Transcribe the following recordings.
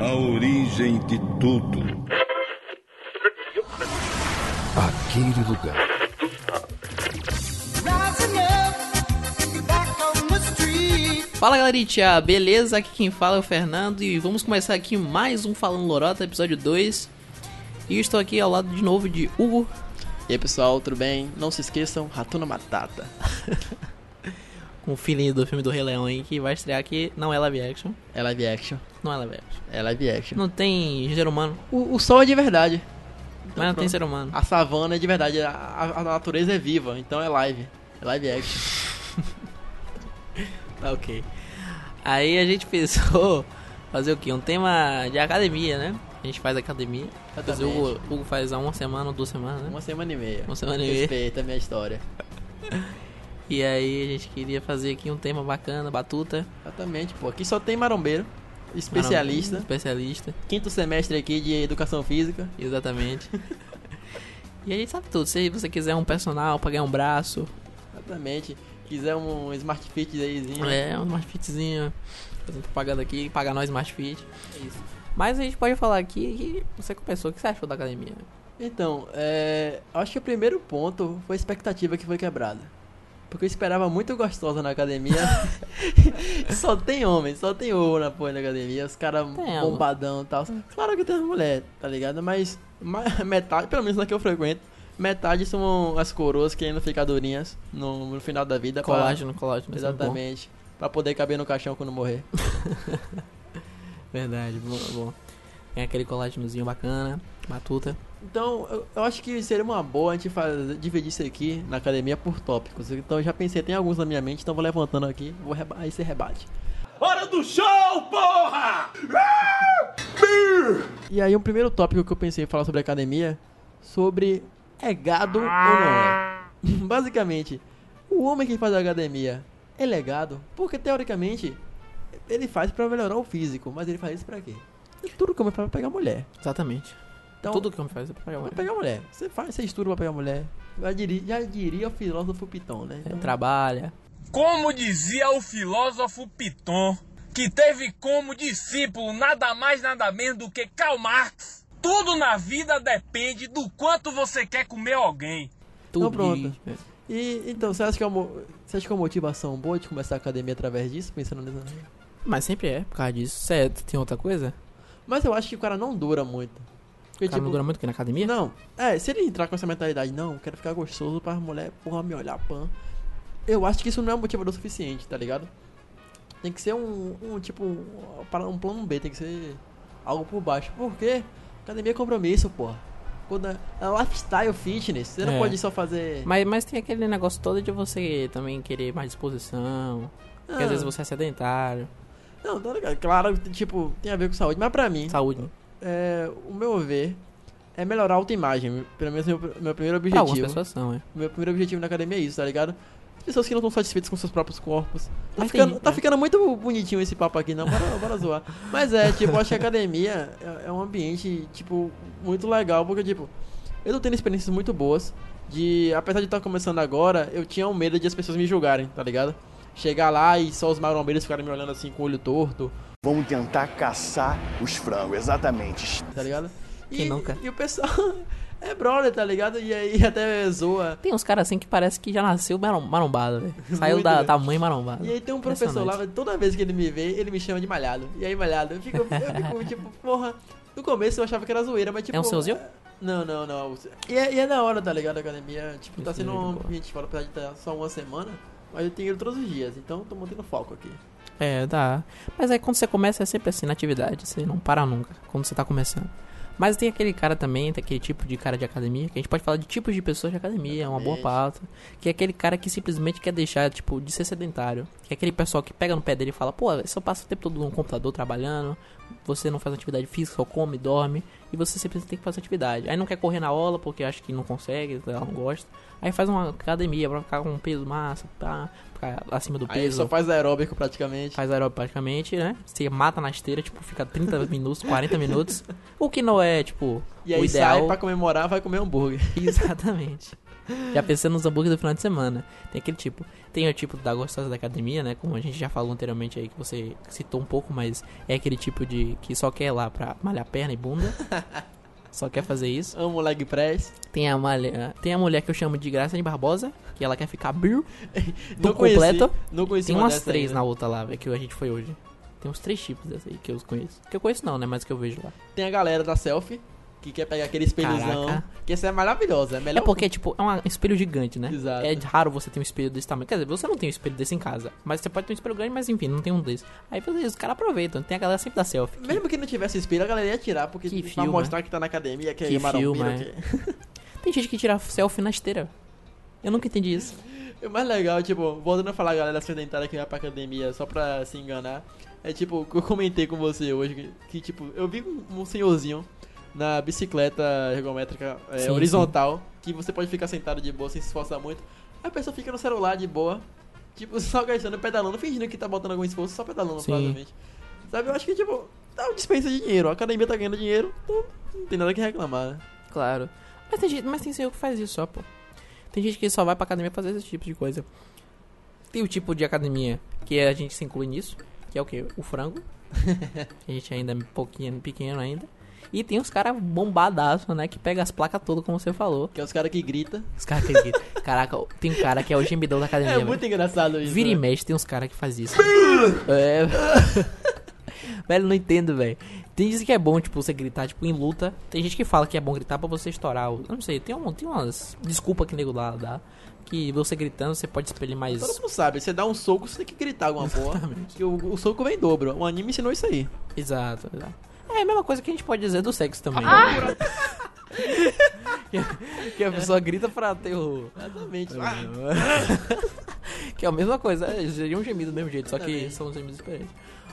a origem de tudo. Aquele lugar. Fala galerinha, beleza? Aqui quem fala é o Fernando e vamos começar aqui mais um Falando Lorota, episódio 2. E eu estou aqui ao lado de novo de Hugo. E aí pessoal, tudo bem? Não se esqueçam, Ratuna Matata. Com o feeling do filme do Rei Leão aí, que vai estrear aqui. Não é live action. É live action. Não é live action. É live action. Não tem ser humano. O, o sol é de verdade. mas não tem pronto. ser humano. A savana é de verdade. A, a- a natureza é viva, então é live. É live action. Tá ok. Aí a gente pensou fazer o quê? Um tema de academia, né? A gente faz academia. Dizer, o Hugo, Hugo faz há uma semana ou duas semanas, né? Uma semana e meia. Uma semana e meia. Respeita a minha história. E aí a gente queria fazer aqui um tema bacana, batuta. Exatamente, pô. Aqui só tem marombeiro, especialista. Especialista, Quinto semestre aqui de educação física. exatamente. e a gente sabe tudo. Se você quiser um personal pra ganhar um braço, Exatamente. Quiser um Smart Fit aízinho. é, um Smart Fitzinho, fazendo propaganda aqui, pagar nós Smart Fit. É isso. Mas a gente pode falar aqui que você começou, o que você achou da academia? Então, é, acho que o primeiro ponto foi a expectativa que foi quebrada. Porque eu esperava muito gostosa na academia. só tem homem, só tem ovo na porra da academia. Os caras bombadão e tal. Claro que tem mulher, tá ligado? Mas ma- metade, pelo menos na que eu frequento, metade são as coroas querendo ficar durinhas no, no final da vida. pra- Colágeno, colágeno. isso é. Exatamente. Pra poder caber no caixão quando morrer. Verdade, bom, bom. Tem aquele colágenozinho bacana, batuta. Então, eu, eu acho que seria uma boa a gente fazer, dividir isso aqui na academia por tópicos. Então, eu já pensei, tem alguns na minha mente, então vou levantando aqui, vou reba aí você rebate. Hora do show, porra! E aí, um primeiro tópico que eu pensei em falar sobre academia, sobre é gado ou não é. Basicamente, o homem que faz academia é legado, porque teoricamente ele faz pra melhorar o físico, mas ele faz isso pra quê? Tudo que o é pra pegar mulher. Exatamente. Então, Tudo que eu me faz é pra pegar pra mulher. pegar mulher. Você faz, você estuda pra pegar mulher. Já diria, já diria o filósofo Piton, né? É, trabalha. Como dizia o filósofo Piton, que teve como discípulo nada mais nada menos do que Karl Marx, tudo na vida depende do quanto você quer comer alguém. Tudo. pronto. de- E então, você acha que é uma, você acha que é uma motivação boa de começar a academia através disso, pensando nisso? Mas sempre é, por causa disso. Certo, tem outra coisa? Mas eu acho que o cara não dura muito. Porque, O cara não dura muito aqui na academia? Não, é, se ele entrar com essa mentalidade, não, quero ficar gostoso pra mulher, porra, me olhar, pan. Eu acho que isso não é um motivador suficiente, tá ligado? Tem que ser um, um tipo, um, para- um plano B, tem que ser algo por baixo. Por quê? Academia é compromisso, porra. Quando é, é lifestyle fitness, você não É. pode só fazer. Mas, mas tem aquele negócio todo de você também querer mais disposição. Porque Ah. às vezes você é sedentário. Não, tá ligado? Claro, tipo, tem a ver com saúde, mas pra mim, Saúde. É, o meu ver é melhorar a autoimagem. Pelo menos meu, meu primeiro Pra algumas objetivo. pessoas são, é. Meu primeiro objetivo na academia é isso, tá ligado? As pessoas que não estão satisfeitas com seus próprios corpos. Tá, Mas ficando, tem, tá é. ficando muito bonitinho esse papo aqui, não, bora, bora zoar. Mas é, tipo, acho que a academia é, é um ambiente, tipo, muito legal, porque, tipo, eu tô tendo experiências muito boas. De, apesar de estar começando agora, eu tinha um medo de as pessoas me julgarem, tá ligado? Chegar lá e só os marombeiros ficarem me olhando assim com o olho torto, Vamos tentar caçar os frangos, exatamente. tá ligado? E, Quem nunca? E o pessoal é brother, tá ligado? E aí até zoa. Tem uns caras assim que parece que já nasceu marom- marombado, velho. Saiu Muito, da, da mãe marombada. E aí tem um professor lá, toda vez que ele me vê, ele me chama de malhado. E aí, malhado, eu fico, eu fico tipo, porra. No começo eu achava que era zoeira, mas tipo. É um seuzinho? Não, não, não. E é, e é da hora, tá ligado? A academia, tipo, tá sendo é um ambiente fora, apesar de estar só uma semana. Mas eu tenho ido todos os dias, então tô mantendo foco aqui. É, dá. Mas aí quando você começa é sempre assim na atividade, você não para nunca quando você tá começando. Mas tem aquele cara também, tem aquele tipo de cara de academia, que a gente pode falar de tipos de pessoas de academia, é uma boa pauta. Que é aquele cara que simplesmente quer deixar, tipo, de ser sedentário. Que é aquele pessoal que pega no pé dele e fala, pô, você passa o tempo todo no computador trabalhando, você não faz atividade física, só come, dorme, e você simplesmente tem que fazer atividade. Aí não quer correr na aula porque acha que não consegue, ela não gosta. Aí faz uma academia pra ficar com um peso massa, tá, ficar acima do Aí peso. só faz aeróbico praticamente. Faz aeróbico praticamente, né? Você mata na esteira, tipo, fica 30 minutos, 40 minutos. O que não é, tipo, E aí o ideal. sai pra comemorar, vai comer hambúrguer. Exatamente. Já pensando nos hambúrgueres do final de semana. Tem aquele tipo. Tem o tipo da gostosa da academia, né? Como a gente já falou anteriormente aí, que você citou um pouco, mas é aquele tipo de que só quer ir lá pra malhar perna e bunda. só quer fazer isso. Amo leg press. Tem a, malha, tem a mulher que eu chamo de Graça de Barbosa, que ela quer ficar bill. Tô conheci, completo. Não conheci Tem uma umas três ainda. na outra lá, que a gente foi hoje. Tem uns três tipos dessa aí que eu conheço. Que eu conheço não, né? Mas que eu vejo lá. Tem a galera da selfie, que quer pegar aquele espelhozão. Caraca. Que essa é maravilhosa. É melhor É porque, tipo, é um espelho gigante, né? Exato. É raro você ter um espelho desse tamanho. Quer dizer, você não tem um espelho desse em casa. Mas você pode ter um espelho grande, mas enfim, não tem um desse. Aí os caras aproveitam. Tem a galera sempre da selfie. que- Mesmo que não tivesse espelho, a galera ia tirar, porque Que pra mostrar que tá na academia, que, Que é filma, que- Tem gente que tira selfie na esteira. Eu nunca entendi isso. O mais legal, tipo, voltando a falar a galera sedentária que vai pra academia só pra se enganar, é tipo, o que eu comentei com você hoje, que, que, tipo, eu vi um, um senhorzinho na bicicleta ergométrica é, Sim, horizontal, que você pode ficar sentado de boa sem se esforçar muito, a pessoa fica no celular de boa, tipo, só gastando, pedalando, fingindo que tá botando algum esforço, só pedalando, Sim. provavelmente. Sabe, eu acho que, tipo, tá uma dispensa de dinheiro, a academia tá ganhando dinheiro, então não tem nada que reclamar, né? Claro. Mas tem gente, mas tem senhor que faz isso só, pô. Tem gente que só vai pra academia fazer esse tipo de coisa. Tem o tipo de academia que a gente se inclui nisso, que é o que? O frango. a gente ainda é um pouquinho pequeno ainda. E tem os caras bombadaço, né? Que pega as placas todas, como você falou. Que é os caras que gritam. Os caras que gritam. Caraca, tem um cara que é o gemidão da academia. É muito engraçado isso. Vira e né? mexe, tem uns caras que faz isso. é. velho, não entendo, velho. Tem gente que é bom, tipo, você gritar, tipo, em luta. Tem gente que fala que é bom gritar pra você estourar. o- Eu não sei, tem, um, tem umas. Desculpa que nego lá dá. Que você gritando, você pode expelir mais. Todo mundo sabe, você dá um soco, você tem que gritar alguma porra. Que o, o soco vem em dobro. O anime ensinou isso aí. Exato, exato. É a mesma coisa que a gente pode dizer do sexo também. que, que a pessoa grita pra ter o. Exatamente. que é a mesma coisa, é, seria um gemido do mesmo jeito, só que são gemidos diferentes.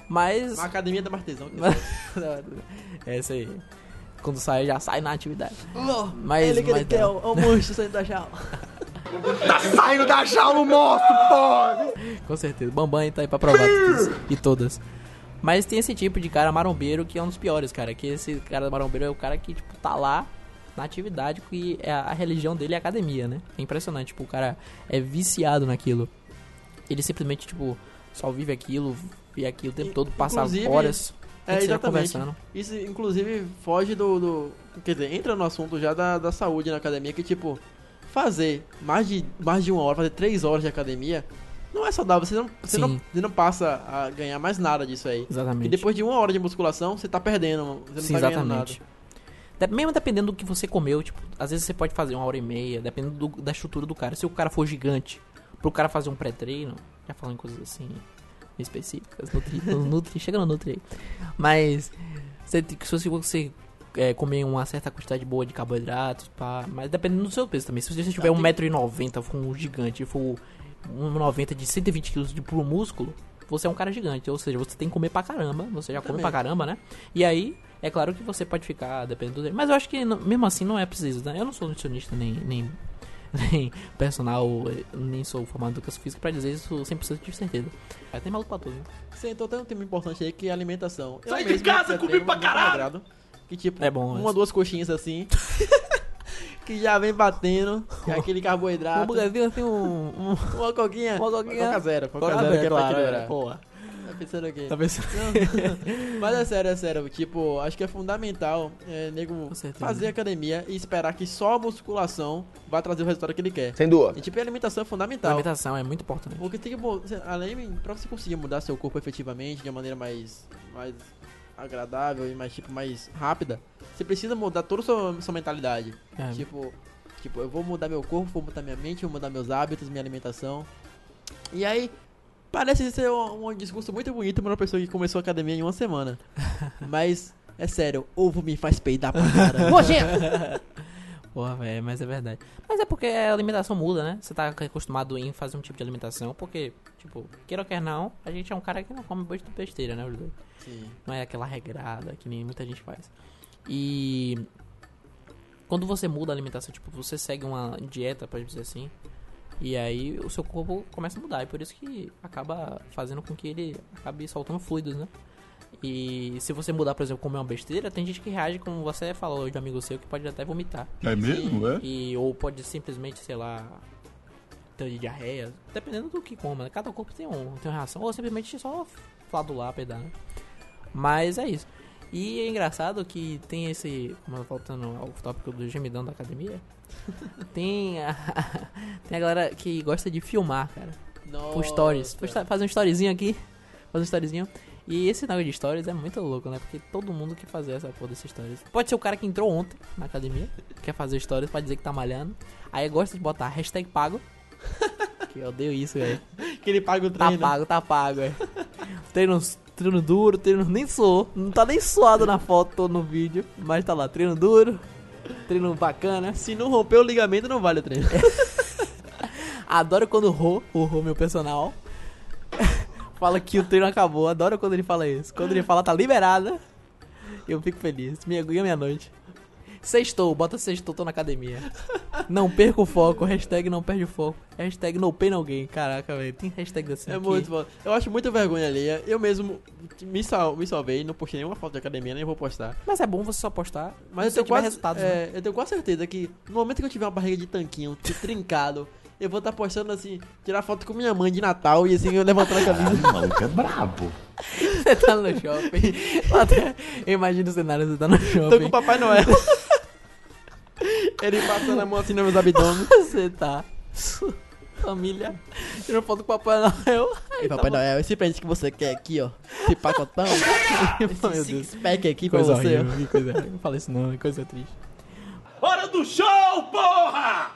Mas. Uma academia da Martesão. é isso aí. Quando sai, já sai na atividade. Mas- ele que mas ele quer, não. é o monstro saindo da jaula. Saindo da jaula, o monstro, porra! Com certeza. Bambam tá aí pra provar e todas. Mas tem esse tipo de cara marombeiro que é um dos piores, cara. Que esse cara marombeiro é o cara que, tipo, tá lá na atividade que é a, religião dele é academia, né? É impressionante. Tipo, o cara é viciado naquilo. Ele simplesmente, tipo, só vive aquilo, vê aquilo o tempo todo, passa horas. É, exatamente. conversando. Isso, inclusive, foge do, do- Quer dizer, entra no assunto já da, da saúde na academia, que, tipo, fazer mais de, mais de uma hora, fazer três horas de academia, não é saudável. Você não, você não, você não passa a ganhar mais nada disso aí. Exatamente. E depois de uma hora de musculação, você tá perdendo. Você não Sim, tá exatamente. nada. Mesmo dependendo do que você comeu, tipo, às vezes você pode fazer uma hora e meia, dependendo do- da estrutura do cara. Se o cara for gigante, pro cara fazer um pré-treino, já falando coisas assim específicas, nutri, nutri chega no nutri aí. Mas você, se você é, comer uma certa quantidade boa de carboidratos, pá, mas dependendo do seu peso também. Se você tiver Ah, 1,90m, for um gigante, e for 1,90m de 120kg de puro músculo, você é um cara gigante. Ou seja, você tem que comer pra caramba, você já come Também. pra caramba, né? E aí, é claro que você pode ficar dependendo dele. Mas eu acho que mesmo assim não é preciso, né? Eu não sou nutricionista nem, nem, nem personal, nem sou formado em educação física pra dizer isso 100% de certeza. Aí tem maluco pra tudo. né? Você entrou até um tema importante aí que é alimentação. Sai de casa, comi pra caralho! Que tipo, É bom, uma, mas- duas coxinhas assim. que já vem batendo. que é aquele Um carboidrato. hambúrguerzinho assim, um... um... Uma coquinha. Uma coquinha. Coca zero. Coca, Coca zero, zero, que é pra equilibrar. é, porra. Tá pensando o quê? Tá pensando? Não. Mas é sério, é sério. Tipo, acho que é fundamental é, nego fazer academia e esperar que só a musculação vai trazer o resultado que ele quer. Sem dúvida. E tipo, a alimentação é A fundamental. alimentação é muito importante. Porque tem que, além, pra você conseguir mudar seu corpo efetivamente de uma maneira mais, mais agradável e mais, tipo, mais rápida, você precisa mudar toda a sua, sua mentalidade. É. Tipo, tipo, eu vou mudar meu corpo, vou mudar minha mente, vou mudar meus hábitos, minha alimentação. E aí, parece ser um, um discurso muito bonito pra uma pessoa que começou a academia em uma semana. Mas, é sério, ovo me faz peidar pra caramba. Porra, velho, mas é verdade. Mas é porque a alimentação muda, né? Você tá acostumado em fazer um tipo de alimentação, porque, tipo, queira ou quer não, a gente é um cara que não come besta- besteira, né, os dois? Sim. Não é aquela regrada que nem muita gente faz. E quando você muda a alimentação, tipo, você segue uma dieta, pode dizer assim, e aí o seu corpo começa a mudar, e por isso que acaba fazendo com que ele acabe soltando fluidos, né? E se você mudar, por exemplo, comer uma besteira, tem gente que reage como você falou de um amigo seu que pode até vomitar. É mesmo, é? E, ou pode simplesmente, sei lá, ter diarreia, dependendo do que coma. né? Cada corpo tem, um, tem uma reação, ou simplesmente só fladular, pedar, né? Mas é isso. E é engraçado que tem esse, como voltando ao tópico do gemidão da academia, tem a, tem a galera que gosta de filmar, cara. Por stories. Por sto- Fazer um storyzinho aqui, fazer um storyzinho. E esse negócio de stories é muito louco, né? Porque todo mundo quer fazer essa porra desses stories. Pode ser o cara que entrou ontem na academia, quer fazer stories pra dizer que tá malhando. Aí gosta de botar hashtag pago. que eu odeio isso, velho. Que ele paga o Tá treino. pago, tá pago, é. Treino, treino duro, treino nem suou. Não tá nem suado na foto ou no vídeo. Mas tá lá, treino duro, treino bacana. Se não romper o ligamento, não vale o treino. Adoro quando o Rô, o Rô, meu personal, fala que o treino acabou. Adoro quando ele fala isso. Quando ele fala tá liberada, eu fico feliz. Minha guia minha noite. Sextou, bota sextou, tô na academia. Não perca o foco, hashtag não perde o foco. Hashtag no pain gain. Caraca, velho, tem hashtag assim É aqui. muito bom. Eu acho muita vergonha alheia. Eu mesmo me, sal, me salvei, não postei nenhuma foto de academia, nem vou postar. Mas é bom você só postar, Mas eu tenho, quase, resultados, né? é, eu tenho quase certeza que no momento que eu tiver uma barriga de tanquinho trincado, eu vou estar postando assim, tirar foto com minha mãe de Natal e assim, eu levantando a camisa. O maluco é brabo. Você tá no shopping. Até, eu imagino o cenário, você tá no Tô shopping. com o Papai Noel. Ele passando a mão assim nos meus abdômenes. Você tá. Família. Tirando foto com o Papai Noel. E Papai Noel, esse presente que você quer aqui, ó. Esse pacotão. Meu esse Deus. six pack aqui pra Coisa você. horrível, que coisa Não fala isso não, é coisa triste. Hora do show, porra!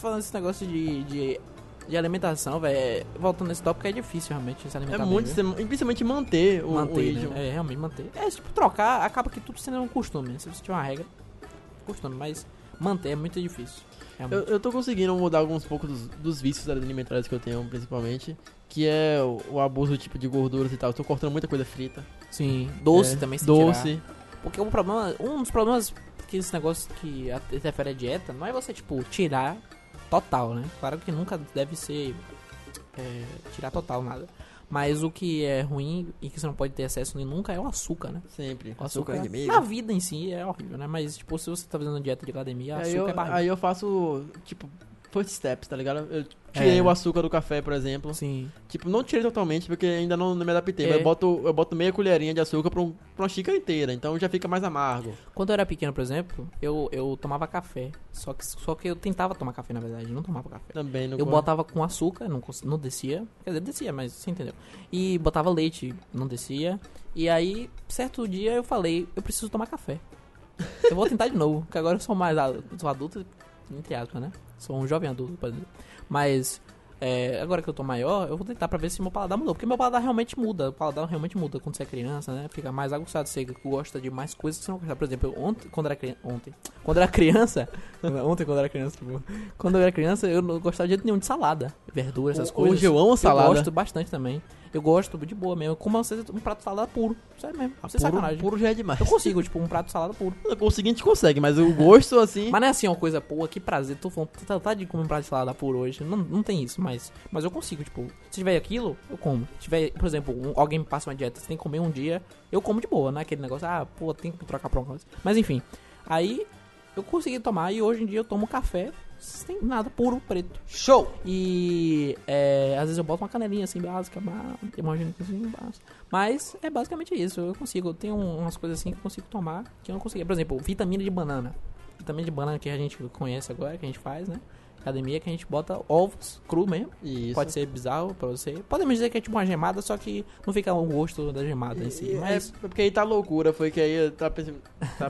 Falando desse negócio de, de, de alimentação, velho. Voltando nesse tópico, é difícil realmente se É alimentar muito, bem. principalmente manter o, o manter, ritmo. né? É, realmente manter. É, tipo, trocar, acaba que tudo sendo um costume. né? Se você tiver uma regra, costume, mas manter é muito difícil. Eu, eu tô conseguindo mudar alguns poucos dos, dos vícios alimentares que eu tenho, principalmente. Que é o, o abuso tipo de gorduras e tal. Eu tô cortando muita coisa frita. Sim, doce É, também se Doce. tirar. Porque o problema, um dos problemas que esse negócio que interfere a dieta não é você, tipo, tirar total, né? Claro que nunca deve ser é, tirar total nada. Mas o que é ruim e que você não pode ter acesso nem nunca é o açúcar, né? Sempre. O Açúcar, açúcar inimigo. na vida em si é horrível, né? Mas, tipo, se você tá fazendo dieta de academia, Aí açúcar eu, é barriga. aí eu faço, tipo, first steps, tá ligado? Eu tirei É. o açúcar do café, por exemplo. Sim. Tipo, não tirei totalmente, porque ainda não, não me adaptei. É. Mas eu boto, eu boto meia colherinha de açúcar pra, um- pra uma xícara inteira. Então já fica mais amargo. Quando eu era pequeno, por exemplo, eu, eu tomava café. Só que, só que eu tentava tomar café, na verdade. Não tomava café. Também não Eu botava com açúcar, não, não descia. Quer dizer, descia, mas você entendeu. E botava leite, não descia. E aí, certo dia eu falei, eu preciso tomar café. Eu vou tentar de novo, porque agora eu sou mais adulto, sou adulto, entre aspas, né? Sou um jovem adulto, pode dizer. Mas é, agora que eu tô maior, eu vou tentar pra ver se meu paladar mudou. Porque meu paladar realmente muda. O paladar realmente muda quando você é criança, né? Fica mais aguçado. Você gosta de mais coisas que você não gosta. Por exemplo, eu ontem, quando era criança. Ontem. Quando era criança. ontem, quando era criança, tipo. Quando eu era criança, eu não gostava de jeito nenhum de salada. Verdura, essas Ho- coisas. hoje eu amo salada. Eu gosto bastante também. Eu gosto de boa mesmo. Como às vezes um prato de salada puro. Sério mesmo. Sem Puro, sacanagem. puro já é demais. Eu consigo, tipo, um prato de salada puro. O seguinte consegue, mas o gosto, assim... Mas não é assim uma coisa, pô, que prazer, tô falando, tô vontade de comer um prato de salada puro hoje. Não, não tem isso, mas, mas eu consigo, tipo, se tiver aquilo, eu como. Se tiver, por exemplo, um- alguém me passa uma dieta, você tem que comer um dia, eu como de boa, não é aquele negócio, ah, pô, tem que trocar pra uma coisa. Mas enfim, aí eu consegui tomar e hoje em dia eu tomo café sem nada, puro, preto. Show! E é, às vezes eu boto uma canelinha assim básica, imagina assim, básica. Mas é basicamente isso. Eu consigo, eu tenho umas coisas assim que eu consigo tomar que eu não conseguia. Por exemplo, vitamina de banana. Vitamina de banana que a gente conhece agora, que a gente faz, né? Academia que a gente bota ovos cru mesmo. Isso. Pode ser bizarro pra você. Podemos dizer que é tipo uma gemada, só que não fica o gosto da gemada em si. Mas É porque aí tá loucura, foi que aí eu tava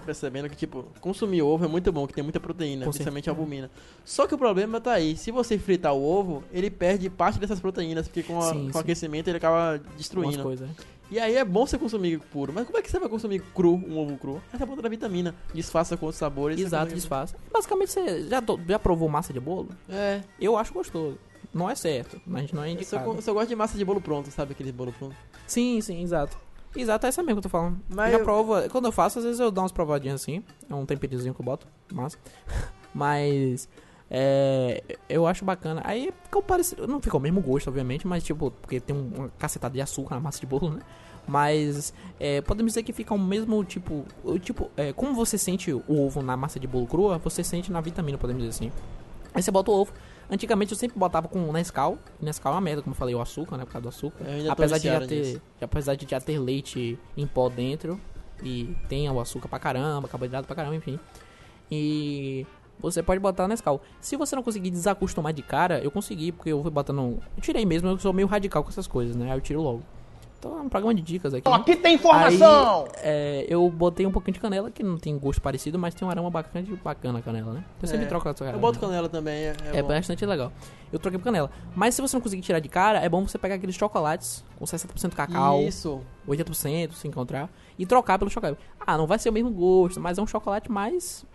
percebendo que, tipo, consumir ovo é muito bom, que tem muita proteína, Com principalmente albumina. Só que o problema tá aí, se você fritar o ovo, ele perde parte dessas proteínas, porque com, a- Sim, com sim. aquecimento ele acaba destruindo. coisas. E aí é bom você consumir puro, mas como é que você vai consumir cru, um ovo cru? Essa é a ponta da vitamina, disfarça com outros sabores. Exato, disfarça. Basicamente, você já, já provou massa de bolo? É, Eu acho gostoso. Não é certo, mas não é eu só, indicado. eu só gosto de massa de bolo pronto, sabe aquele bolo pronto? Sim, sim, exato. Exato, é essa mesmo que eu tô falando. Mas já eu- prova. Quando eu faço, às vezes eu dou umas provadinhas assim. É um temperinhozinho que eu boto. Massa. Mas. É, eu acho bacana. Aí ficou parecido. Não ficou o mesmo gosto, obviamente, mas tipo, porque tem um- uma cacetada de açúcar na massa de bolo, né? Mas é, podemos dizer que fica o mesmo tipo. O tipo é, como você sente o ovo na massa de bolo crua, você sente na vitamina, podemos dizer assim. Aí você bota o ovo. Antigamente eu sempre botava com Nescau. Nescau é uma merda, como eu falei, o açúcar, né? Por causa do açúcar. Apesar de, já ter, nisso. apesar de já ter leite em pó dentro. E tem o açúcar pra caramba, carboidrato pra caramba, enfim. E você pode botar Nescau. Se você não conseguir desacostumar de cara, eu consegui, porque eu fui botando. Eu tirei mesmo, eu sou meio radical com essas coisas, né? Aí eu tiro logo. Então é um programa de dicas aqui. Aqui tem informação! Aí, é, eu botei um pouquinho de canela, que não tem gosto parecido, mas tem um aroma bacana, bacana a canela, né? Eu sempre É, troco a sua Eu canela. boto canela também, é, é É bom. bastante legal. Eu troquei por canela. Mas se você não conseguir tirar de cara, é bom você pegar aqueles chocolates com 60% cacau, Isso. 80% se encontrar, e trocar pelo chocolate. Ah, não vai ser o mesmo gosto, mas é um chocolate mais.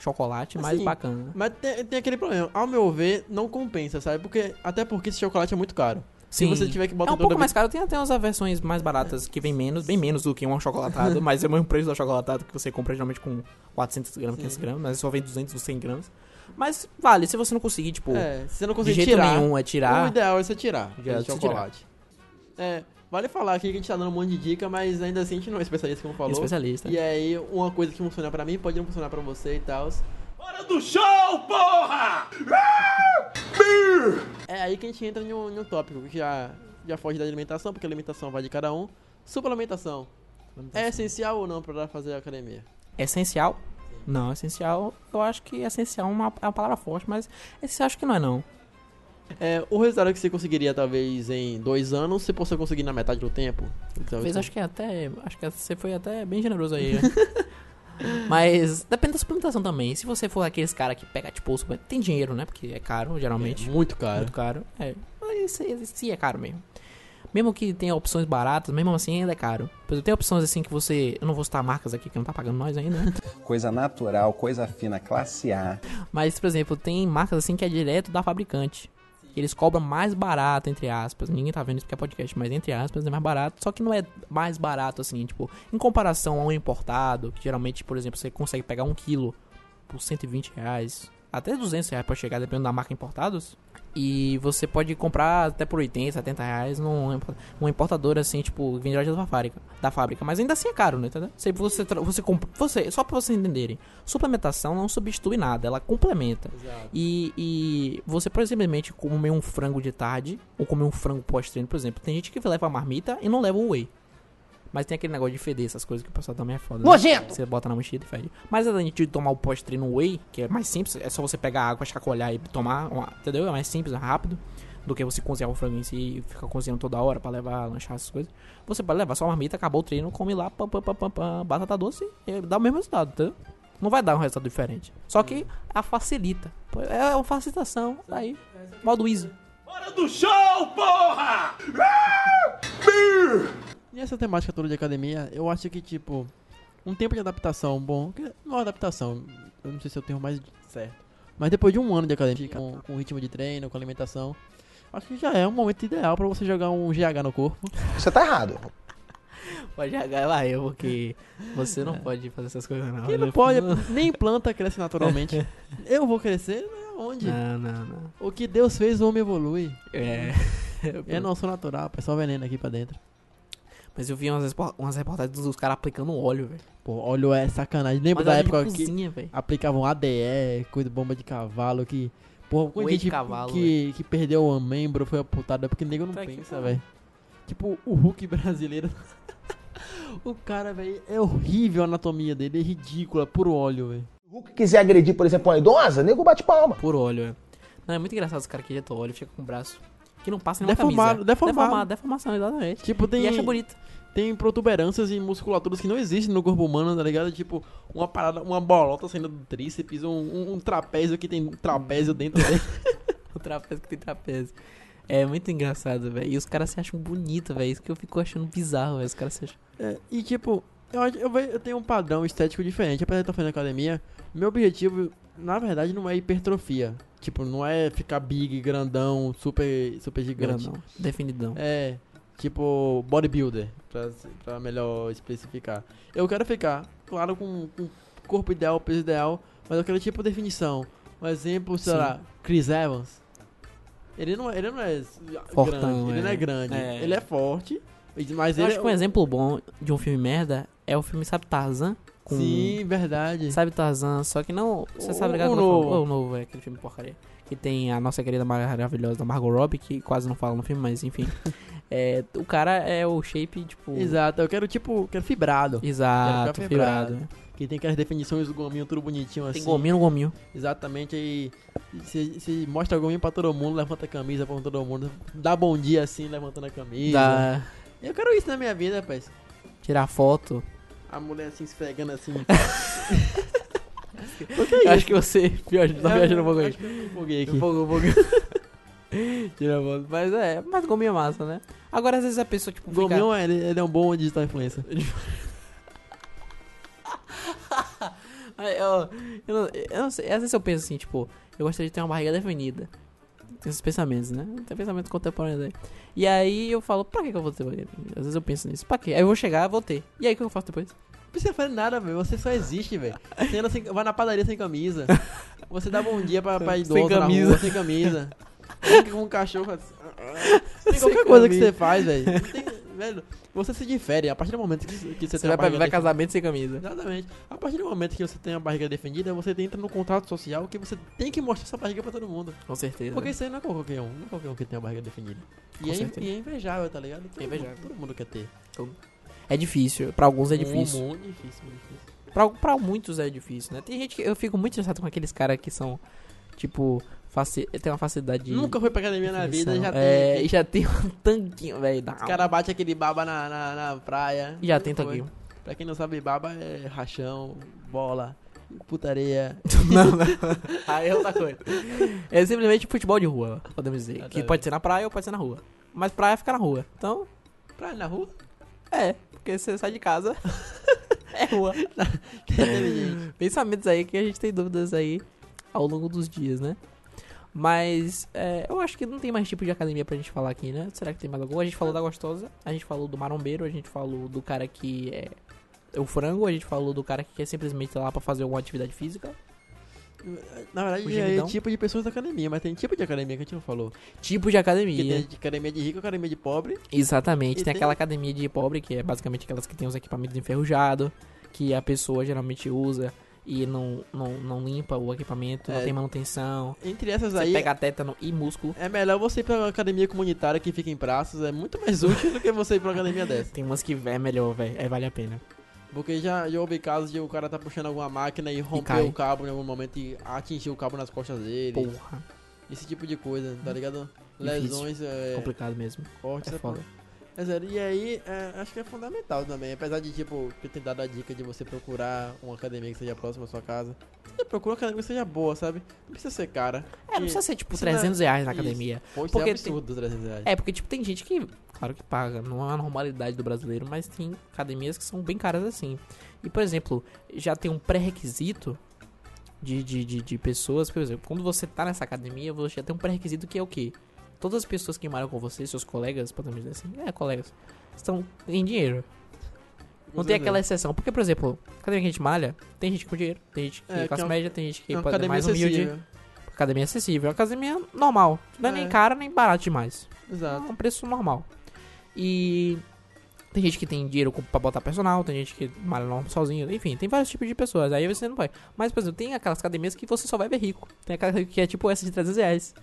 Chocolate mais Assim, bacana. Mas tem, tem aquele problema. Ao meu ver, não compensa, sabe? Porque, até porque esse chocolate é muito caro. Se você tiver que botar É um pouco mais caro, tem até umas versões mais baratas que vem menos, bem menos do que um achocolatado, mas é o mesmo preço do achocolatado que você compra geralmente com 400 gramas, 500 gramas, mas só vem 200 ou 100 gramas. Mas vale, se você não conseguir, tipo, É, se você não de conseguir jeito tirar, nenhum é o tirar, ideal é você tirar Já você chocolate. É, vale falar aqui que a gente tá dando um monte de dica, mas ainda assim a gente não é especialista, como falou. especialista. E aí, uma coisa que funciona pra mim pode não funcionar pra você e tal. Hora do show, porra! É aí que a gente entra em um, em um tópico que já, já foge da alimentação, porque a alimentação vai de cada um. Suplementação. É essencial ou não pra fazer academia? Essencial? Não, essencial, eu acho que essencial é uma, é uma palavra forte, mas esse eu acho que não é não. É, o resultado que você conseguiria, talvez, em dois anos, você possa conseguir na metade do tempo. Então, Talvez acho que até. Acho que você foi até bem generoso aí. né? Mas depende da suplementação também. Se você for aqueles cara que pega, tipo, tem dinheiro, né? Porque é caro, geralmente. é muito caro. Muito caro. É. Mas esse é caro mesmo. Mesmo que tenha opções baratas, mesmo assim ainda é caro. Pois eu tenho opções assim que você. Eu não vou citar marcas aqui que não tá pagando nós ainda, né? Coisa natural, coisa fina, classe A. Mas, por exemplo, tem marcas assim que é direto da fabricante. Eles cobram mais barato, entre aspas. Ninguém tá vendo isso porque é podcast, mas entre aspas é mais barato. Só que não é mais barato assim, tipo, em comparação a um importado, que geralmente, por exemplo, você consegue pegar um quilo por 120 reais, até 200 reais pra chegar, dependendo da marca importados. E você pode comprar até por 80, 70 reais num, uma importadora assim, tipo, vem direto da fábrica, da fábrica. Mas ainda assim é caro, né? Entendeu? Se você, você compra. Você, só pra vocês entenderem, suplementação não substitui nada, ela complementa. E, e você pode simplesmente comer um frango de tarde, ou comer um frango pós-treino, por exemplo. Tem gente que leva a marmita e não leva o whey. Mas tem aquele negócio de feder essas coisas que o pessoal também é foda. né? Nojento! Você bota na mochila e fede. Mas além de tomar o pós-treino whey, que é mais simples, é só você pegar água, chacoalhar e tomar, uma- entendeu? É mais simples, é rápido. Do que você cozinhar o frango em si e ficar cozinhando toda hora pra levar, lanchar essas coisas. Você pode levar sua marmita, acabou o treino, come lá, pam, pam, pam, pam, pam, batata doce e dá o mesmo resultado, entendeu? Não vai dar um resultado diferente. Só que a facilita. É uma facilitação, aí. Modo easy. Hora do show, porra! E essa temática toda de academia, eu acho que, tipo, um tempo de adaptação bom, que não é adaptação, eu não sei se eu tenho mais certo, mas depois de um ano de academia, com, com ritmo de treino, com alimentação, acho que já é um momento ideal pra você jogar um GH no corpo. Você tá errado. Pode jogar lá eu, porque você não pode fazer essas coisas não. Quem não pode, nem planta cresce naturalmente. Eu vou crescer, né? Onde? Não, não, não. O que Deus fez, o homem evolui. É. É nosso natural, pessoal veneno aqui pra dentro. Mas eu vi umas, umas reportagens dos caras aplicando óleo, velho. Pô, óleo é sacanagem. Lembra Mas da época que cozinha, velho. aplicavam ADE, coisa de bomba de cavalo, que. Porra, de gente cavalo, que, que perdeu um membro, foi amputado, é porque nego não Tá que pensa, velho. Tipo, o Hulk brasileiro. o cara, velho, é horrível a anatomia dele, é ridícula, puro óleo, velho. O Hulk quiser agredir, por exemplo, uma idosa, nego bate palma. Por óleo, é. Não, é muito engraçado os caras que injetam óleo, fica com o braço. Que não passa nenhuma Deformado, camisa. deformado. Deformado, deformação, exatamente. Tipo, tem, E acha bonito. tem protuberâncias e musculaturas que não existem no corpo humano, tá ligado? Tipo, uma parada, uma bolota saindo do tríceps, um, um, um trapézio que tem trapézio dentro dele. O trapézio que tem trapézio. É muito engraçado, velho. E os caras se acham bonito, velho. Isso que eu fico achando bizarro, velho. Os caras se acham. É, e tipo, eu, eu, eu tenho um padrão estético diferente. Apesar de eu estar fazendo academia, meu objetivo, na verdade, não é hipertrofia. Tipo, não é ficar big, grandão, super, super gigante. Grandão. Definidão. É, tipo, bodybuilder, pra, pra melhor especificar. Eu quero ficar, claro, com, com corpo ideal, peso ideal, mas eu quero tipo definição. Um exemplo, sei Sim. lá, Chris Evans. Ele não, ele não é Fortão, grande, ele é. não é grande. É. Ele é forte, mas Eu ele acho que um exemplo bom de um filme merda é o filme, sabe, Tarzan? Com, Sim, verdade. Sabe Tarzan, só que não. Você sabe ligar o falando? novo. O novo, é aquele filme porcaria. Que tem a nossa querida maravilhosa Margot Robbie, que quase não fala no filme, mas enfim. é, o cara é o shape, tipo. Exato, eu quero tipo, quero fibrado. Exato, Quero fibrado. fibrado. Que tem aquelas definições do gominho tudo bonitinho assim. Tem gominho no gominho. Exatamente, aí você mostra o gominho pra todo mundo, levanta a camisa pra todo mundo, dá bom dia assim, levantando a camisa. Dá, Eu quero isso na minha vida, rapaz. tirar foto. A mulher assim, esfregando assim. Eu acho que você viaja, tá viajando um pouco aí. Acho que eu empolguei aqui. Pouco, um pouco. Tira foto. Mas é, mas gominho é massa, né? Agora às vezes a pessoa, tipo, O fica... gominho, ele, ele é um bom digital influencer. Eu, eu, não, eu não sei, às vezes eu penso assim, tipo, eu gostaria de ter uma barriga definida. Tem esses pensamentos, né? Tem pensamentos contemporâneos aí. E aí eu falo, pra que, que eu vou ter definida? Às vezes eu penso nisso, pra quê? Aí eu vou chegar, vou ter. E aí o que eu faço depois? Não precisa fazer nada, velho. Você só existe, velho. Você anda sem- vai na padaria sem camisa. Você dá bom dia pra, pra Sem idoso na camisa. rua, sem camisa. Brinca com um cachorro assim. Tem Sem qualquer coisa que camisa. você faz, velho. Não tem- Velho, você se difere a partir do momento que, que você, Você tem vai a barriga vai casamento sem camisa. Exatamente. A partir do momento que você tem a barriga defendida, você entra no contato social que você tem que mostrar essa barriga pra todo mundo. Com certeza. Porque isso aí não é qualquer um. Não é qualquer um que tem a barriga defendida. Com E é, certeza. e é invejável, tá ligado? Todo É invejável. Mundo, todo mundo quer ter. É difícil, pra alguns é difícil. Muito difícil, muito difícil. Pra, pra muitos é difícil, né? Tem gente que eu fico muito interessado com aqueles caras que são, tipo, faci tem uma facilidade de. Nunca foi pra academia na vida, já tem. É, aquele- e já tem um tanquinho, velho. Os caras batem aquele baba na, na, na praia. Já tem Foi. tanquinho. Pra quem não sabe, baba é rachão, bola, putaria. não, não. Aí é outra coisa. É simplesmente futebol de rua, podemos dizer. Que Exatamente. pode ser na praia ou pode ser na rua. Mas praia fica na rua. Então, Praia na rua? é. Porque você sai de casa, é rua. Pensamentos aí que a gente tem dúvidas aí ao longo dos dias, né? Mas é, eu acho que não tem mais tipo de academia pra gente falar aqui, né? Será que tem mais algum? A gente falou da gostosa, a gente falou do marombeiro, a gente falou do cara que é o frango, a gente falou do cara que quer simplesmente lá pra fazer alguma atividade física. Na verdade, O é tipo de pessoas da academia, mas tem tipo de academia que a gente não falou. Tipo de Que academia. tem de academia de rico, academia de pobre. Exatamente. Tem, tem- aquela academia de pobre, que é basicamente aquelas que tem os equipamentos enferrujados, que a pessoa geralmente usa e não, não, não limpa o equipamento, não É. tem manutenção. Entre essas Você aí, pega tétano e músculo. é melhor você ir pra uma academia comunitária que fica em praças. É muito mais útil do que você ir pra uma academia dessa. Tem umas que é melhor, velho. Aí vale a pena. Porque já, já houve casos de o cara tá puxando alguma máquina e romper cai. o cabo em algum momento e atingir o cabo nas costas dele. Porra. Esse tipo de coisa, tá ligado? Difícil. Lesões, é, Complicado mesmo. cortes, É é foda. foda. É sério, e aí, é, acho que é fundamental também. Apesar de, tipo, eu ter dado a dica de você procurar uma academia que seja próxima à sua casa. Você procura uma academia que seja boa, sabe? Não precisa ser cara. É, não precisa ser tipo Isso 300 reais na academia. Pode Porque ser absurdo, 300 reais. É, porque tipo, tem gente que, claro que paga, não é a normalidade do brasileiro, mas tem academias que são bem caras assim. E, por exemplo, já tem um pré-requisito de, de, de, de pessoas, por exemplo, quando você tá nessa academia, você já tem um pré-requisito que é o quê? Todas as pessoas que malham com você, seus colegas, podemos dizer assim, é, colegas, estão em dinheiro. Não tem aquela exceção. Porque, por exemplo, academia que a gente malha, tem gente com dinheiro, tem gente que É, é, classe é um- média, tem gente que É pode- é mais humilde. acessível. Academia acessível, é uma academia normal. Não é, É. nem cara nem barato demais. É Exato. um preço normal. E tem gente que tem dinheiro pra botar personal, tem gente que malha sozinho, enfim, tem vários tipos de pessoas. Aí você não vai. Mas, por exemplo, tem aquelas academias que você só vai ver rico. Tem aquela que é tipo essa de 300 reais.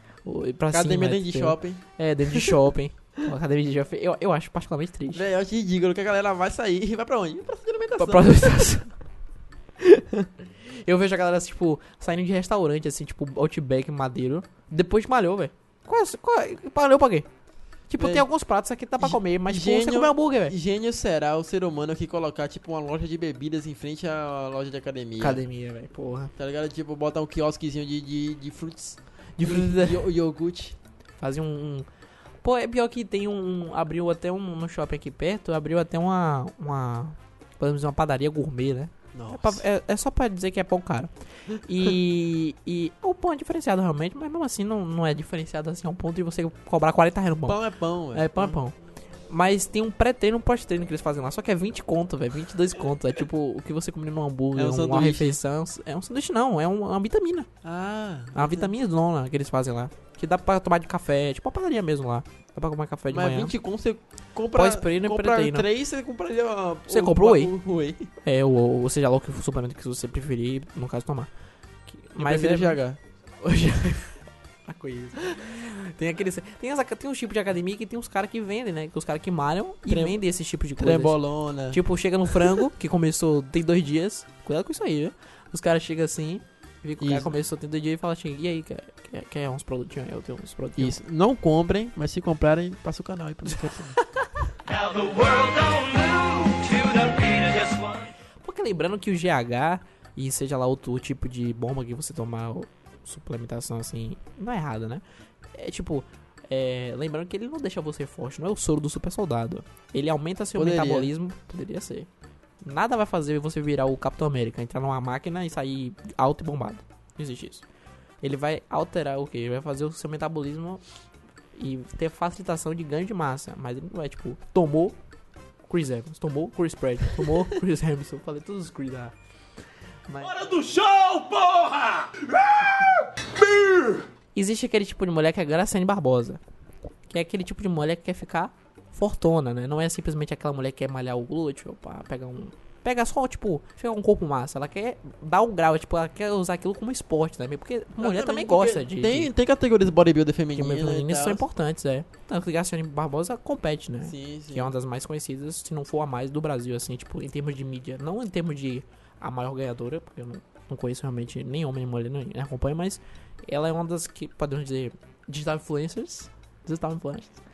Pra Academia cima, dentro de entendeu? shopping. É, dentro de shopping. Uma academia de shopping. Eu, eu acho particularmente triste. Velho, eu te digo que a galera vai sair e vai pra onde? Pra de alimentação. Pra próxima estação. Eu vejo a galera, tipo, saindo de restaurante, assim, tipo, Outback, Madeiro. Depois de malhou, velho. Qual, é- qual, é- malhou pra quê? Tipo, Véi, tem alguns pratos aqui que dá pra comer, mas, tipo, gênio- você hambúrguer, velho. Gênio será o ser humano que colocar, tipo, uma loja de bebidas em frente à loja de academia. Academia, velho, porra. Tá ligado? Tipo, botar um quiosquezinho de, de, de frutos. De frutas. Io- iogurte. Fazia um, um- Pô, é pior que tem um. Abriu até um. No shopping aqui perto, abriu até uma. Uma. Podemos dizer, uma padaria gourmet, né? É, pra- é- é só pra dizer que é pão caro. E. e o pão é diferenciado realmente, mas mesmo assim não, não é diferenciado assim a um ponto de você cobrar 40 reais no pão. Pão é pão, velho. É, pão é pão. Mas tem um pré-treino e um pós-treino que eles fazem lá. Só que é 20 conto, velho. 22 conto. É tipo o que você come num hambúrguer, É um uma refeição. É um sanduíche não, é um- uma vitamina. Ah. É uma vitamina zona que eles fazem lá. Que dá pra tomar de café, tipo uma padaria mesmo lá. Dá pra tomar café de Mas manhã. 20 com você compra. Pós-treino e pré-treino. 3, você compraria. ó, Você o- compra o whey? o whey. É, ou, ou seja lá o que for suplemento que você preferir, no caso, tomar. Que- Mas é, GH. Hoje. A coisa. Tem aqueles. Tem, as, tem uns tipos de academia que tem uns caras que vendem, né? Que os caras que malham e Trem- vendem esses tipos de coisas. Trembolona. Tipo, chega no frango, que começou tem dois dias. Cuidado com isso aí, viu? Os caras chegam assim, vê que o cara começou dois dias e fala assim, e aí, quer, quer, quer uns produtinhos? aí? Eu tenho uns produtinhos. Isso. Não comprem, mas se comprarem, passa o canal aí pra você. Porque lembrando que o GH, e seja lá outro tipo de bomba que você tomar, suplementação assim, não é errada, né? É tipo, é, lembrando que ele não deixa você forte, não é o soro do super soldado. Ele aumenta seu Poderia. metabolismo, poderia ser. Nada vai fazer você virar o Capitão América, entrar numa máquina e sair alto e bombado. Não existe isso. Ele vai alterar o que? Ele vai fazer o seu metabolismo e ter facilitação de ganho de massa. Mas ele não é tipo, tomou Chris Evans, tomou Chris Pratt, tomou Chris Hamilton. Falei todos os Chris lá. Mas Hora do show, porra! existe aquele tipo de mulher que é Graciane Barbosa. Que é aquele tipo de mulher que quer ficar fortona, né? Não é simplesmente aquela mulher que quer malhar o glúteo pra pegar um. Pega só, tipo, ficar um corpo massa. Ela quer dar o grau, tipo, ela quer usar aquilo como esporte também. Porque mulher também gosta de. Tem, de, tem categorias de bodybuilder feminina. femininas são importantes, é. Tanto que Graciane Barbosa compete, né? Sim, sim. que é uma das mais conhecidas, se não for a mais do Brasil, assim, tipo, em termos de mídia. Não em termos de a maior ganhadora, porque eu não, não conheço realmente nem homem nem mulher, nem acompanho, mas ela é uma das que, podemos dizer, digital influencers. Digital influencers.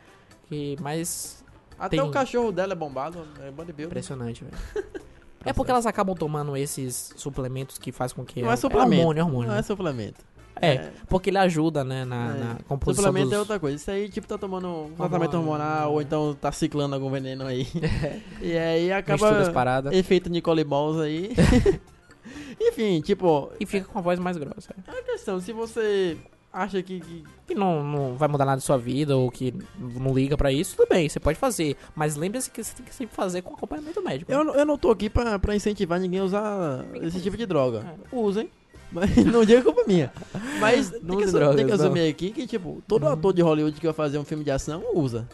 Que mais Até tem- o cachorro dela é bombado, é bodybuilder. impressionante, velho. É porque elas acabam tomando esses suplementos que faz com que. Não é suplemento. É hormônio, é hormônio. Não né? é suplemento. É, porque ele ajuda, né, na, É. na composição Suplemento dos... é outra coisa. Isso aí, tipo, tá tomando um tratamento hormonal ou então tá ciclando algum veneno aí. e aí acaba. paradas. Efeito Nicole Balls aí. Enfim, tipo, E fica com a voz mais grossa. é. é uma questão. Se você acha que. que- que não, não vai mudar nada na sua vida ou que não liga pra isso, tudo bem, você pode fazer. Mas lembre-se que você tem que sempre fazer com acompanhamento médico. Eu, não- eu não tô aqui pra, pra incentivar ninguém a usar esse tipo de droga. É. Usem. Mas não diga culpa minha. Mas tem Não que, use assu- tem que drogas, assumir aqui que, tipo, todo ator de Hollywood que vai fazer um filme de ação usa.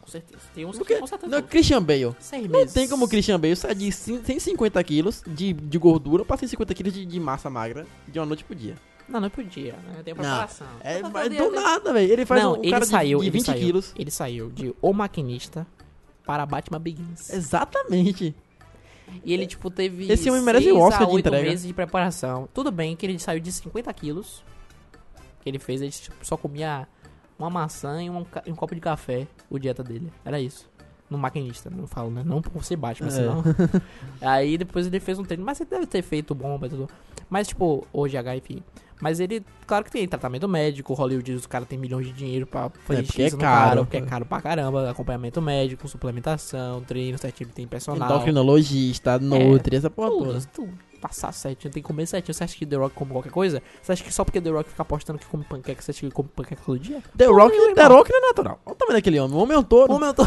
Com certeza. Tem uns Porque, que com certeza. não, Christian Bale. Seis Não meses. tem como Christian Bale sair de cin- 150 quilos de, de gordura pra 150 quilos de, de massa magra de uma noite pro dia. Não, não podia, né? Tem preparação. É, Pra mas do nada, velho. Ele faz Não, um ele cara saiu, de, de ele 20 saiu. quilos. Ele saiu de O Maquinista para Batman Begins. Exatamente. E ele, tipo, teve. Esse homem merece um Oscar de entrega. meses de preparação. Tudo bem que ele saiu de 50 quilos. Que ele fez, ele tipo, só comia uma maçã e um, e um copo de café, o dieta dele. Era isso. No maquinista, não falo, né? Não por ser Batman, É. senão. Aí depois ele fez um treino, mas ele deve ter feito bomba e tudo. Mas, tipo, hoje H, enfim. Mas ele, claro que tem tratamento médico, Hollywood, os caras têm milhões de dinheiro pra fazer É, porque é caro. cara, porque é caro pra caramba. Acompanhamento médico, suplementação, treino certinho, tem personal. Endocrinologista, Nutri, essa porra Tudo, toda. tudo. Passar certinho, tem que comer certinho. Você acha que The Rock come qualquer coisa? Você acha que só porque The Rock fica apostando que come panqueca, você acha que ele come panqueca todo dia? The Pô, Rock, The. Rock não é natural. Olha o tamanho daquele homem. O homem é um touro. Como eu tô.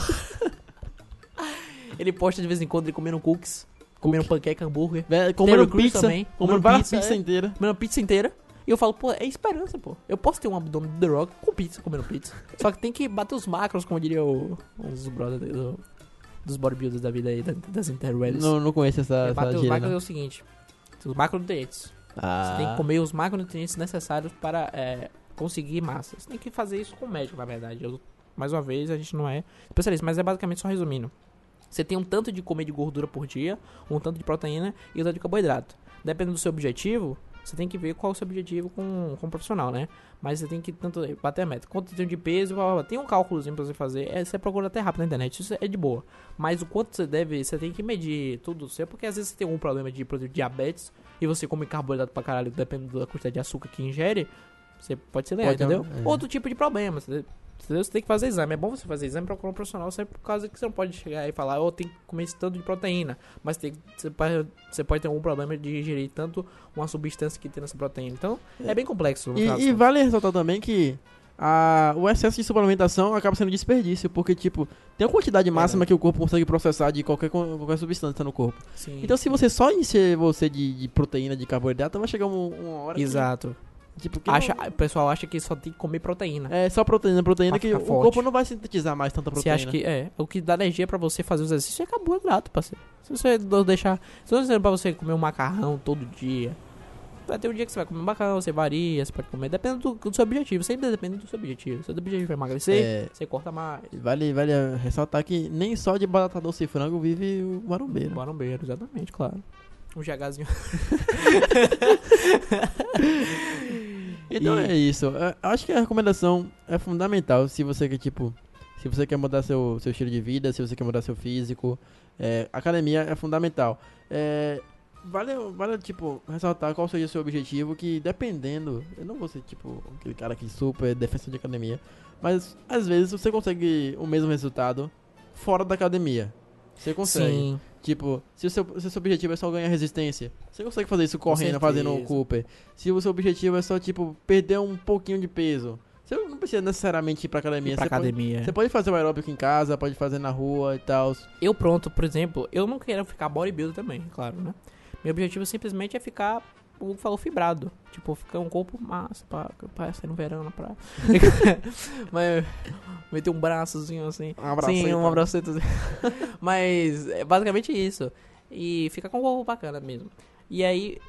ele posta de vez em quando ele comendo cookies, comendo panqueca, hambúrguer, comendo pizza, também, comendo comendo pizza, pizza é. inteira. comendo pizza inteira. E eu falo, pô, é esperança, pô. Eu posso ter um abdômen do The Rock com pizza, comendo pizza. Só que tem que bater os macros, como diria o, os brothers do- dos bodybuilders da vida aí, da- das interwebs. Não, não conheço essa, É, essa bater os gíria, macros é não. o seguinte: os macronutrientes. Ah. Você tem que comer os macronutrientes necessários para é, conseguir massa. Você tem que fazer isso com o médico, na verdade. Eu- mais uma vez, a gente não é especialista, mas é basicamente só resumindo. Você tem um tanto de comer de gordura por dia, um tanto de proteína e um tanto de carboidrato. Dependendo do seu objetivo, você tem que ver qual é o seu objetivo com, com o profissional, né? Mas você tem que tanto bater a meta. Quanto tem de peso, blá, blá, blá. tem um cálculozinho pra você fazer. É, você procura até rápido na internet, isso é de boa. Mas o quanto você deve, você tem que medir tudo seu, porque às vezes você tem algum problema de, por exemplo, diabetes e você come carboidrato pra caralho, dependendo da quantidade de açúcar que ingere, você pode ser legal, entendeu? é. Outro tipo de problema, você, entendeu? você tem que fazer exame. É bom você fazer exame procurar um profissional, sempre por causa que você não pode chegar e falar, oh, tem que comer esse tanto de proteína, mas tem, você, pode, você pode ter algum problema de ingerir tanto uma substância que tem nessa proteína. Então, é, bem complexo. E, e contas. vale ressaltar também que a, o excesso de suplementação acaba sendo desperdício, porque, tipo, tem uma quantidade máxima que o corpo consegue processar de qualquer, qualquer substância no corpo. Sim. Então, se você só encher você de, de proteína, de carboidrato, vai chegar um- uma hora Exato. que, tipo, Acha, não- o pessoal acha que só tem que comer proteína. é só proteína, proteína que ficar o forte. corpo não vai sintetizar mais tanta Você proteína. acha que é, o que dá energia pra você fazer os exercícios é carboidrato, parceiro. Se você deixar, se dizendo pra você comer um macarrão todo dia, vai ter um dia que você vai comer um macarrão, você varia, você pode comer, depende do, do seu objetivo, sempre depende do seu objetivo. Se o seu objetivo é emagrecer, É. você corta mais. Vale, vale ressaltar que nem só de batata doce e frango vive o marombeiro. Marombeiro, exatamente, claro. Um GHzinho. Então E- é isso. É, Acho que a recomendação é fundamental se você quer, tipo, se você quer mudar seu, seu estilo de vida, se você quer mudar seu físico. é, academia é fundamental. É, vale, vale, tipo, ressaltar qual seja o seu objetivo, que dependendo, eu não vou ser, tipo, aquele cara que super defensor de academia, mas às vezes você consegue o mesmo resultado fora da academia. Você consegue. Sim. Tipo, se o, seu, se o seu objetivo é só ganhar resistência, você consegue fazer isso correndo, fazendo o. Cooper. Se o seu objetivo é só, tipo, perder um pouquinho de peso, você não precisa necessariamente ir pra academia. Ir pra você, Pode, academia. você pode fazer o aeróbico em casa, pode fazer na rua e tal. Eu pronto, por exemplo, eu não quero ficar bodybuilder também, claro, né? Meu objetivo simplesmente é ficar, o Hugo falou, fibrado. Tipo, ficar um corpo massa pra, pra sair no verão na praia. Mas meter um braçozinho assim. Um abraço Sim, um abracetozinho. Mas é basicamente isso. E fica com um corpo bacana mesmo. E aí,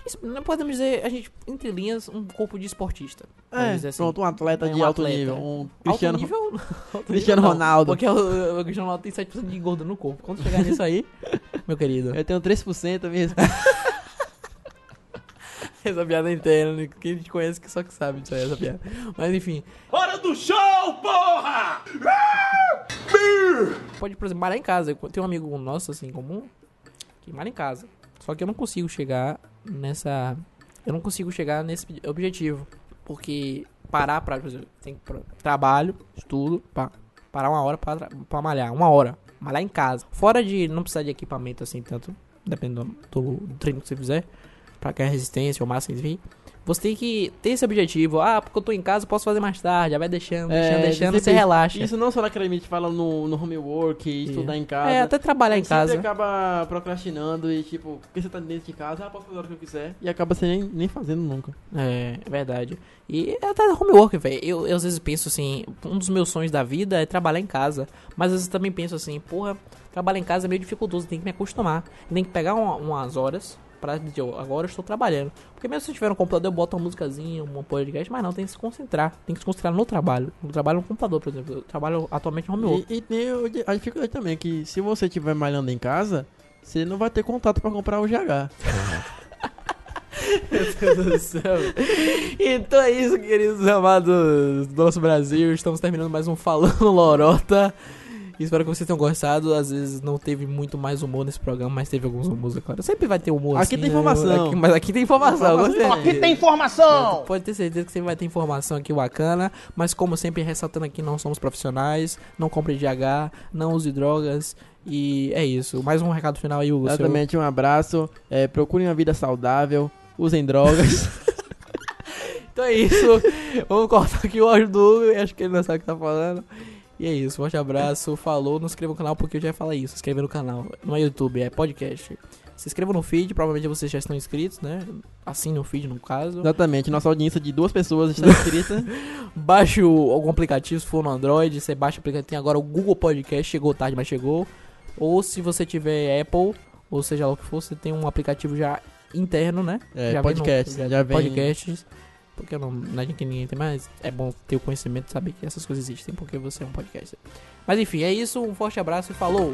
podemos dizer, a gente, entre linhas, um corpo de esportista. É, assim. pronto, um atleta É, de um alto atleta. nível. Um Cristiano, Alto nível, alto Cristiano nível Ronaldo. Porque o, o Cristiano Ronaldo tem 7% de gordura no corpo. Quando chegar nisso aí, meu querido. Eu tenho 3% mesmo. Essa piada é inteira, né? Quem te conhece que só que sabe disso aí, essa piada. Mas enfim, Hora do show, porra! pode, por exemplo, malhar em casa. Eu tenho um amigo nosso, assim, comum, que malha em casa. Só que eu não consigo chegar nessa. Eu não consigo chegar nesse objetivo. Porque parar pra. Por exemplo, tem trabalho, estudo, pá. Parar uma hora pra, pra malhar. Uma hora. Malhar em casa. Fora de não precisar de equipamento assim tanto. Dependendo do, do treino que você fizer. Pra ganhar resistência ou massa, enfim. Você tem que ter esse objetivo. Ah, porque eu tô em casa, posso fazer mais tarde. Já vai deixando, deixando, É, deixando, sempre você isso. relaxa. Isso não só na academia, a gente fala no, no homework, estudar em casa. É, até trabalhar em Você casa. acaba procrastinando e, tipo, porque você tá dentro de casa, ah, posso fazer a hora que eu quiser. E acaba você nem, nem fazendo nunca. É, é verdade. E até homework, velho. Eu, eu às vezes penso assim, um dos meus sonhos da vida é trabalhar em casa. Mas às vezes também penso assim, porra, trabalhar em casa é meio dificultoso, tem que me acostumar. Tem que pegar uma- umas horas pra dizer, ó, agora eu estou trabalhando. Porque mesmo se eu tiver no computador, eu boto uma musicazinha, um podcast, mas não, tem que se concentrar. Tem que se concentrar no trabalho. No trabalho no computador, por exemplo. Eu trabalho atualmente no homework. E, e tem a dificuldade também, que se você estiver malhando em casa, você não vai ter contato pra comprar o GH. Meu Deus do céu. Então é isso, queridos amados do nosso Brasil. Estamos terminando mais um Falando Lorota. Espero que vocês tenham gostado. Às vezes não teve muito mais humor nesse programa, mas teve alguns humores, é claro. Sempre vai ter humor. Aqui assim, tem informação. aqui- mas aqui tem informação. Informação. Aqui tem informação! Pode ter certeza que sempre vai ter informação aqui bacana. Mas como sempre, ressaltando aqui, não somos profissionais. Não compre GH, não use drogas. E é isso. Mais um recado final aí, Hugo. seu. Exatamente, um abraço. É, procurem uma vida saudável, usem drogas. Então é isso. Vamos cortar aqui o áudio do Hugo. Acho que ele não sabe o que tá falando. E é isso. Forte abraço. Falou. Não se inscreva no canal porque eu já ia falar isso. Se inscreva no canal. Não é YouTube, é podcast. Se inscreva no feed. Provavelmente vocês já estão inscritos, né? Assine o feed no caso. Exatamente, nossa audiência de duas pessoas está inscrita. Baixe o, algum aplicativo se for no Android. Você baixa o aplicativo. Tem agora o Google Podcast. Chegou tarde, mas chegou. Ou se você tiver Apple, ou seja lá o que for, você tem um aplicativo já interno, né? É, já vem podcast, no- já vem- Podcasts porque não, não é que ninguém tem, mas é bom ter o conhecimento, saber que essas coisas existem, porque você é um podcast Mas enfim, é isso, um forte abraço e falou!